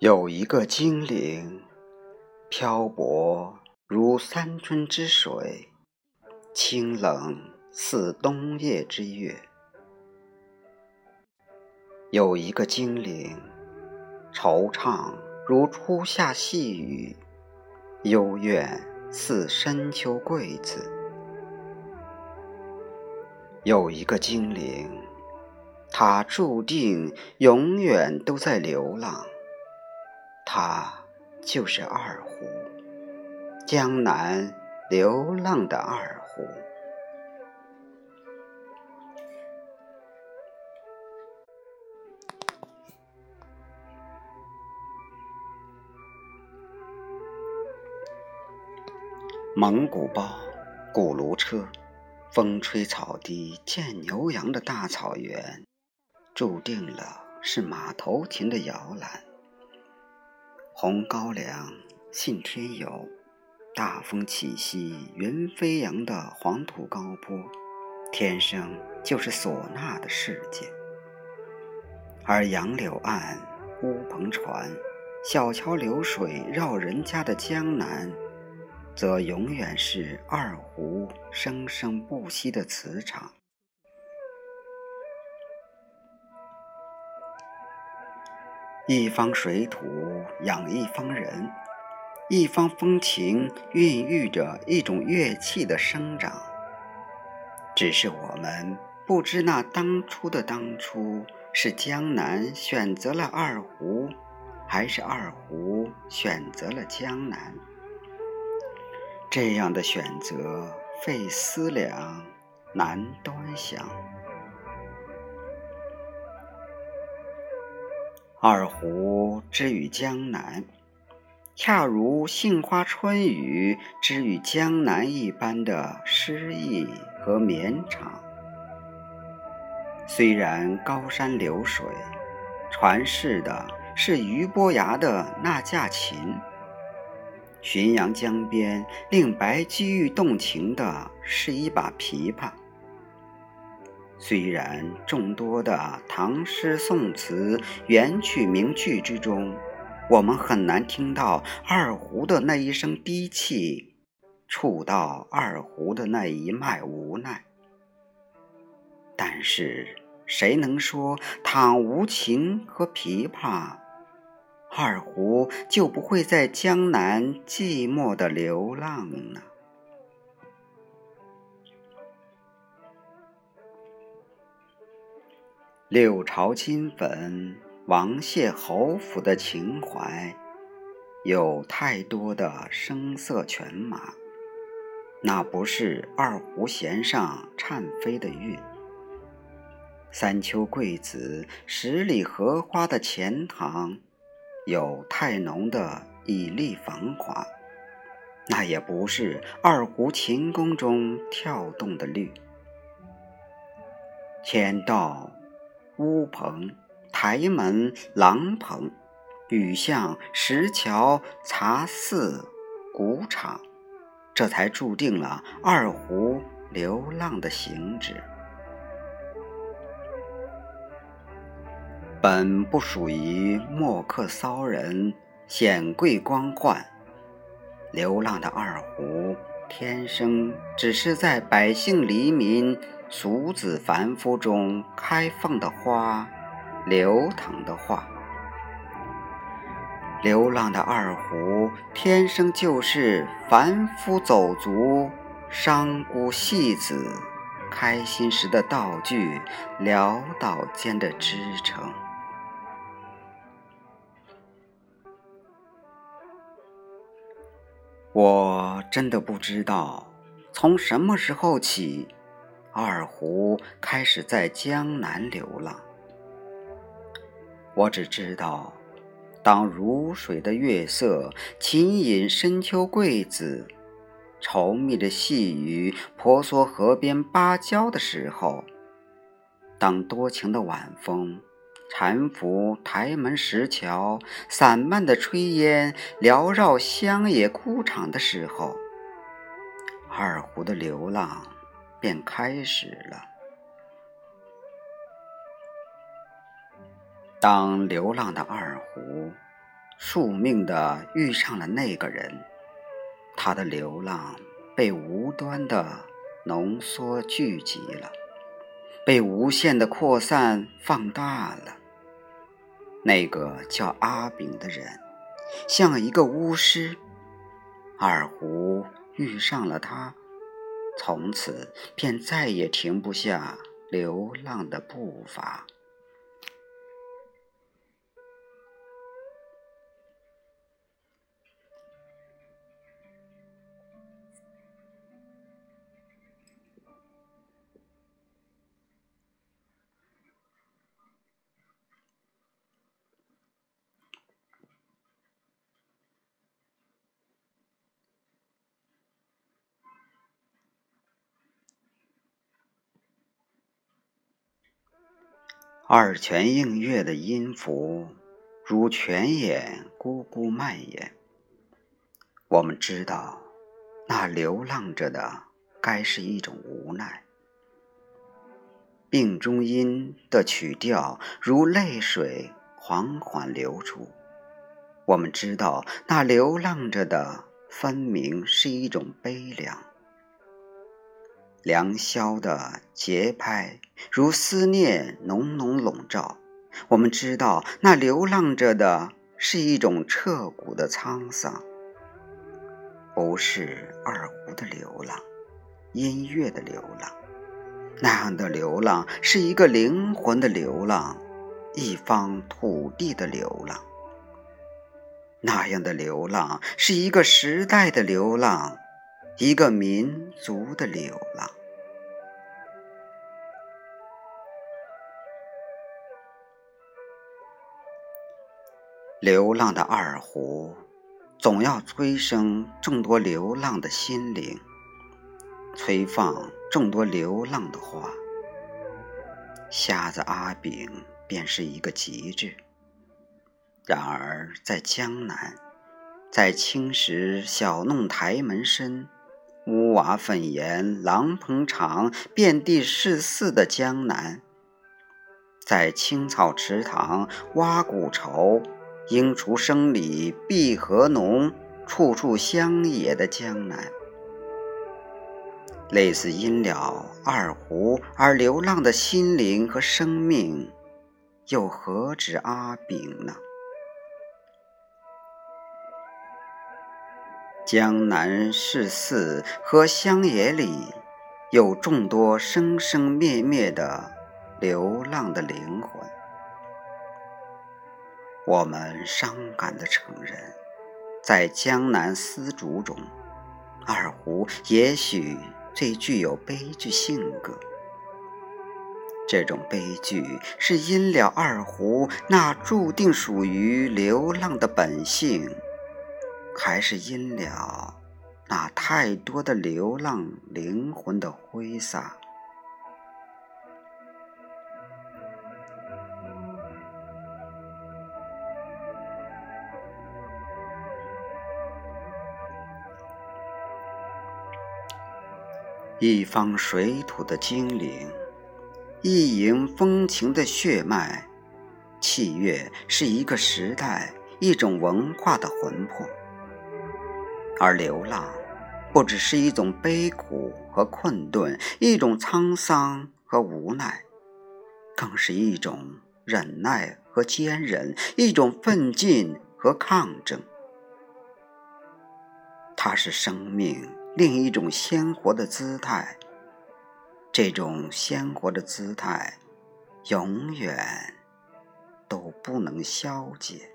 有一个精灵，漂泊如三春之水，清冷似冬夜之月。有一个精灵，惆怅如初夏细雨，幽怨似深秋桂子。有一个精灵，他注定永远都在流浪。他就是二胡，江南流浪的二胡。蒙古包，古炉车，风吹草低见牛羊的大草原，注定了是马头琴的摇篮。红高粱，信天游，大风起兮云飞扬的黄土高坡，天生就是唢呐的世界。而杨柳岸，乌篷船，小桥流水绕人家的江南，则永远是二胡生生不息的磁场。一方水土养一方人，一方风情孕育着一种乐器的生长。只是我们不知，那当初的当初，是江南选择了二胡，还是二胡选择了江南？这样的选择费思量，难端详。二胡之于江南，恰如杏花春雨之于江南一般的诗意和绵长。虽然高山流水，传世的是俞伯牙的那架琴；浔阳江边令白居易动情的是一把琵琶。虽然众多的唐诗宋词元曲名句之中，我们很难听到二胡的那一声低气，触到二胡的那一脉无奈，但是谁能说倘无琴和琵琶，二胡就不会在江南寂寞的流浪呢？六朝金粉，王谢侯府的情怀，有太多的声色犬马，那不是二胡弦上颤飞的韵。三秋桂子，十里荷花的钱塘，有太浓的绮丽繁华，那也不是二胡琴弓中跳动的律。天道。乌篷、台门、廊棚，雨巷、石桥、茶肆、古场，这才注定了二胡流浪的行止。本不属于墨客骚人、显贵官宦，流浪的二胡，天生只是在百姓黎民。俗子凡夫中开放的花，流淌的画。流浪的二胡，天生就是凡夫走卒、商贾戏子开心时的道具，潦倒间的支撑。我真的不知道，从什么时候起。二胡开始在江南流浪，我只知道，当如水的月色轻饮深秋桂子，稠密的细雨婆娑河边芭蕉的时候，当多情的晚风搀扶台门石桥，散漫的炊烟缭绕乡野枯场的时候，二胡的流浪。便开始了。当流浪的二胡宿命的遇上了那个人，他的流浪被无端的浓缩聚集了，被无限的扩散放大了。那个叫阿炳的人，像一个巫师，二胡遇上了他，从此便再也停不下流浪的步伐。二泉映月的音符，如泉眼咕咕蔓延。我们知道，那流浪着的该是一种无奈。病中音的曲调如泪水缓缓流出。我们知道，那流浪着的分明是一种悲凉。良宵的节拍如思念浓浓笼罩，我们知道那流浪着的是一种彻骨的沧桑，不是二胡的流浪，音乐的流浪，那样的流浪是一个灵魂的流浪，一方土地的流浪，那样的流浪是一个时代的流浪。一个民族的流浪，流浪的二胡，总要催生众多流浪的心灵，催放众多流浪的花。瞎子阿炳便是一个极致。然而在江南，在青石小弄台门深。屋瓦粉檐，廊棚长，遍地是寺的江南，在青草池塘挖古愁，莺雏声里碧荷浓，处处乡野的江南，类似因了二胡而流浪的心灵和生命，又何止阿炳呢？江南市寺和乡野里，有众多生生灭灭的流浪的灵魂。我们伤感地承认，在江南丝竹中，二胡也许最具有悲剧性格。这种悲剧是因了二胡那注定属于流浪的本性。还是因了那太多的流浪灵魂的挥洒，一方水土的精灵，一营风情的血脉，器乐是一个时代、一种文化的魂魄。而流浪，不只是一种悲苦和困顿，一种沧桑和无奈，更是一种忍耐和坚韧，一种奋进和抗争。它是生命另一种鲜活的姿态，这种鲜活的姿态，永远都不能消解。